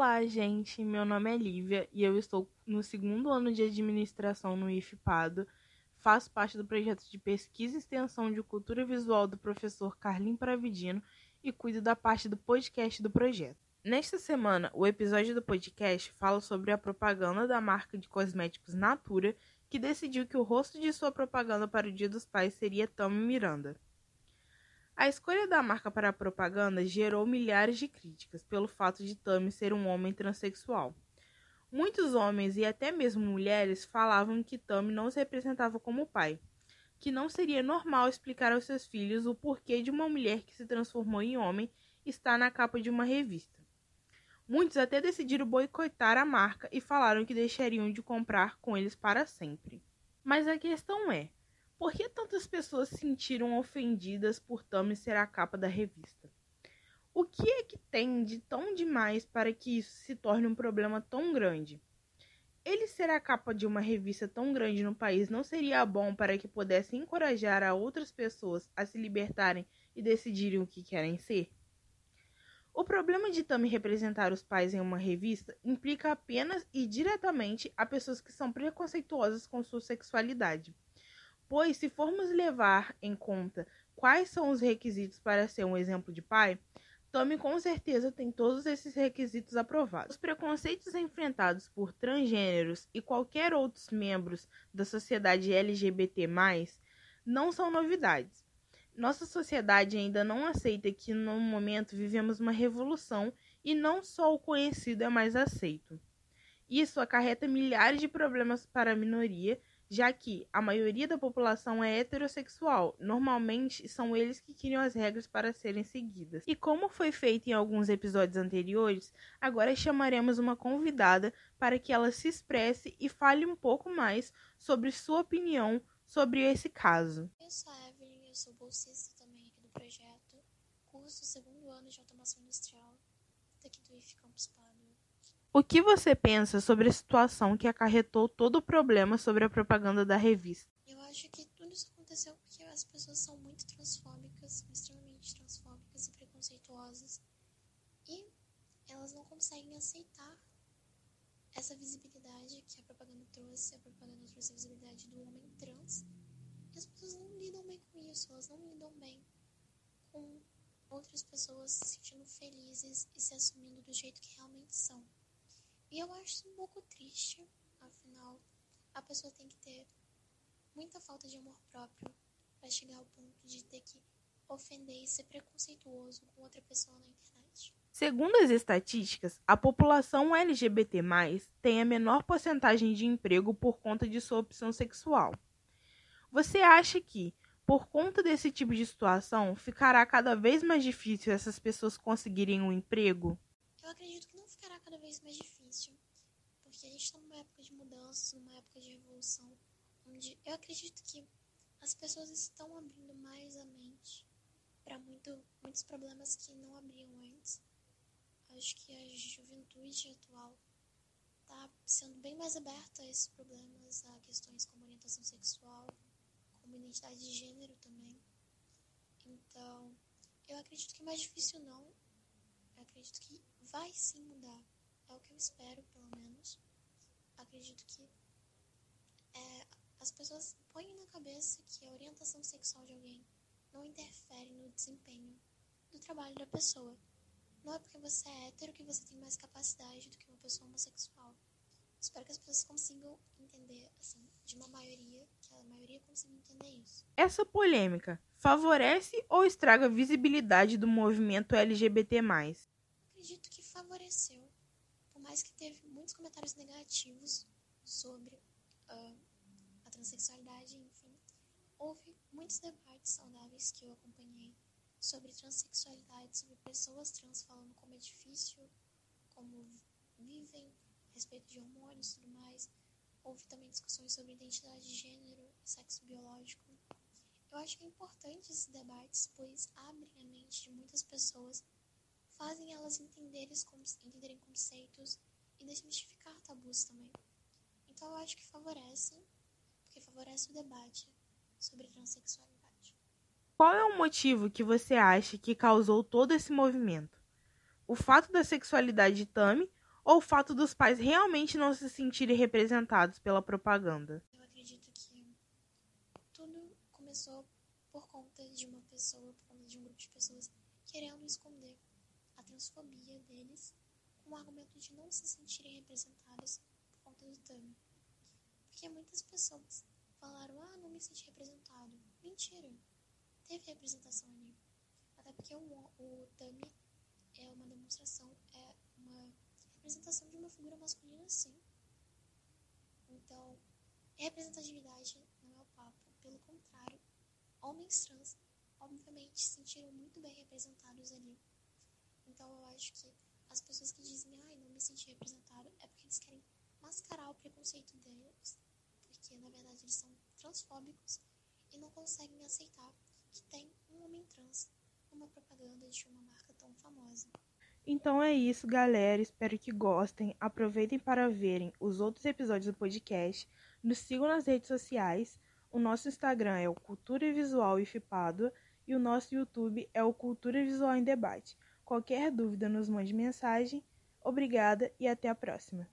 Olá, gente. Meu nome é Lívia e eu estou no segundo ano de administração no IFPADO. Faço parte do projeto de pesquisa e extensão de cultura visual do professor Carlin Pravidino e cuido da parte do podcast do projeto. Nesta semana, o episódio do podcast fala sobre a propaganda da marca de cosméticos Natura, que decidiu que o rosto de sua propaganda para o Dia dos Pais seria Tami Miranda. A escolha da marca para a propaganda gerou milhares de críticas pelo fato de Tammy ser um homem transexual. Muitos homens e até mesmo mulheres falavam que Tammy não se representava como pai, que não seria normal explicar aos seus filhos o porquê de uma mulher que se transformou em homem estar na capa de uma revista. Muitos até decidiram boicotar a marca e falaram que deixariam de comprar com eles para sempre. Mas a questão é: por que tantas pessoas se sentiram ofendidas por Tommy ser a capa da revista? O que é que tem de tão demais para que isso se torne um problema tão grande? Ele ser a capa de uma revista tão grande no país não seria bom para que pudesse encorajar a outras pessoas a se libertarem e decidirem o que querem ser? O problema de Tammy representar os pais em uma revista implica apenas e diretamente a pessoas que são preconceituosas com sua sexualidade. Pois, se formos levar em conta quais são os requisitos para ser um exemplo de pai, Tommy com certeza tem todos esses requisitos aprovados. Os preconceitos enfrentados por transgêneros e qualquer outros membros da sociedade LGBT, não são novidades. Nossa sociedade ainda não aceita que no momento vivemos uma revolução e não só o conhecido é mais aceito. Isso acarreta milhares de problemas para a minoria já que a maioria da população é heterossexual. Normalmente são eles que criam as regras para serem seguidas. E como foi feito em alguns episódios anteriores, agora chamaremos uma convidada para que ela se expresse e fale um pouco mais sobre sua opinião sobre esse caso. Eu sou a Evelyn, eu sou bolsista também aqui do projeto, curso segundo ano de automação industrial daqui do IF Campus Pará. O que você pensa sobre a situação que acarretou todo o problema sobre a propaganda da revista? Eu acho que tudo isso aconteceu porque as pessoas são muito transfóbicas, extremamente transfóbicas e preconceituosas, e elas não conseguem aceitar essa visibilidade que a propaganda trouxe. A propaganda trouxe a visibilidade do homem trans, e as pessoas não lidam bem com isso, elas não lidam bem com outras pessoas se sentindo felizes e se assumindo do jeito que realmente são. E eu acho isso um pouco triste, afinal, a pessoa tem que ter muita falta de amor próprio para chegar ao ponto de ter que ofender e ser preconceituoso com outra pessoa na internet. Segundo as estatísticas, a população LGBT+, tem a menor porcentagem de emprego por conta de sua opção sexual. Você acha que, por conta desse tipo de situação, ficará cada vez mais difícil essas pessoas conseguirem um emprego? Eu acredito que não ficará cada vez mais difícil, gente está numa época de mudança, numa época de revolução, onde eu acredito que as pessoas estão abrindo mais a mente para muito, muitos problemas que não abriam antes. Acho que a juventude atual está sendo bem mais aberta a esses problemas, a questões como orientação sexual, como identidade de gênero também. Então, eu acredito que é mais difícil não. Eu acredito que vai sim mudar. É o que eu espero, pelo menos. Acredito que é, as pessoas põem na cabeça que a orientação sexual de alguém não interfere no desempenho do trabalho da pessoa. Não é porque você é hétero que você tem mais capacidade do que uma pessoa homossexual. Espero que as pessoas consigam entender, assim, de uma maioria, que a maioria consiga entender isso. Essa polêmica favorece ou estraga a visibilidade do movimento LGBT? acredito que favoreceu, mais que teve muitos comentários negativos sobre uh, a transexualidade, enfim, houve muitos debates saudáveis que eu acompanhei sobre transexualidade, sobre pessoas trans falando como é difícil, como vivem, a respeito de hormônios e tudo mais. Houve também discussões sobre identidade de gênero e sexo biológico. Eu acho que é importante esses debates, pois abrem a mente de muitas pessoas fazem elas entenderem, entenderem conceitos e desmistificar tabus também. Então eu acho que favorece, porque favorece o debate sobre transexualidade. Qual é o motivo que você acha que causou todo esse movimento? O fato da sexualidade de Tami Ou o fato dos pais realmente não se sentirem representados pela propaganda? Eu acredito que tudo começou por conta de uma pessoa, por conta de um grupo de pessoas querendo esconder transfobia deles com o argumento de não se sentirem representadas por conta do Tami. Porque muitas pessoas falaram, ah, não me senti representado. Mentira, teve representação ali. Até porque o, o Tami é uma demonstração, é uma representação de uma figura masculina, sim. Então, representatividade não é o papo, pelo contrário, homens trans, obviamente, se sentiram muito bem representados ali. Então, eu acho que as pessoas que dizem, ai, não me senti representado, é porque eles querem mascarar o preconceito deles, porque na verdade eles são transfóbicos e não conseguem aceitar que tem um homem trans numa propaganda de uma marca tão famosa. Então é isso, galera. Espero que gostem. Aproveitem para verem os outros episódios do podcast. Nos sigam nas redes sociais. O nosso Instagram é o Cultura Visual IFPADUA e o nosso YouTube é o Cultura Visual em Debate. Qualquer dúvida, nos mande mensagem. Obrigada e até a próxima.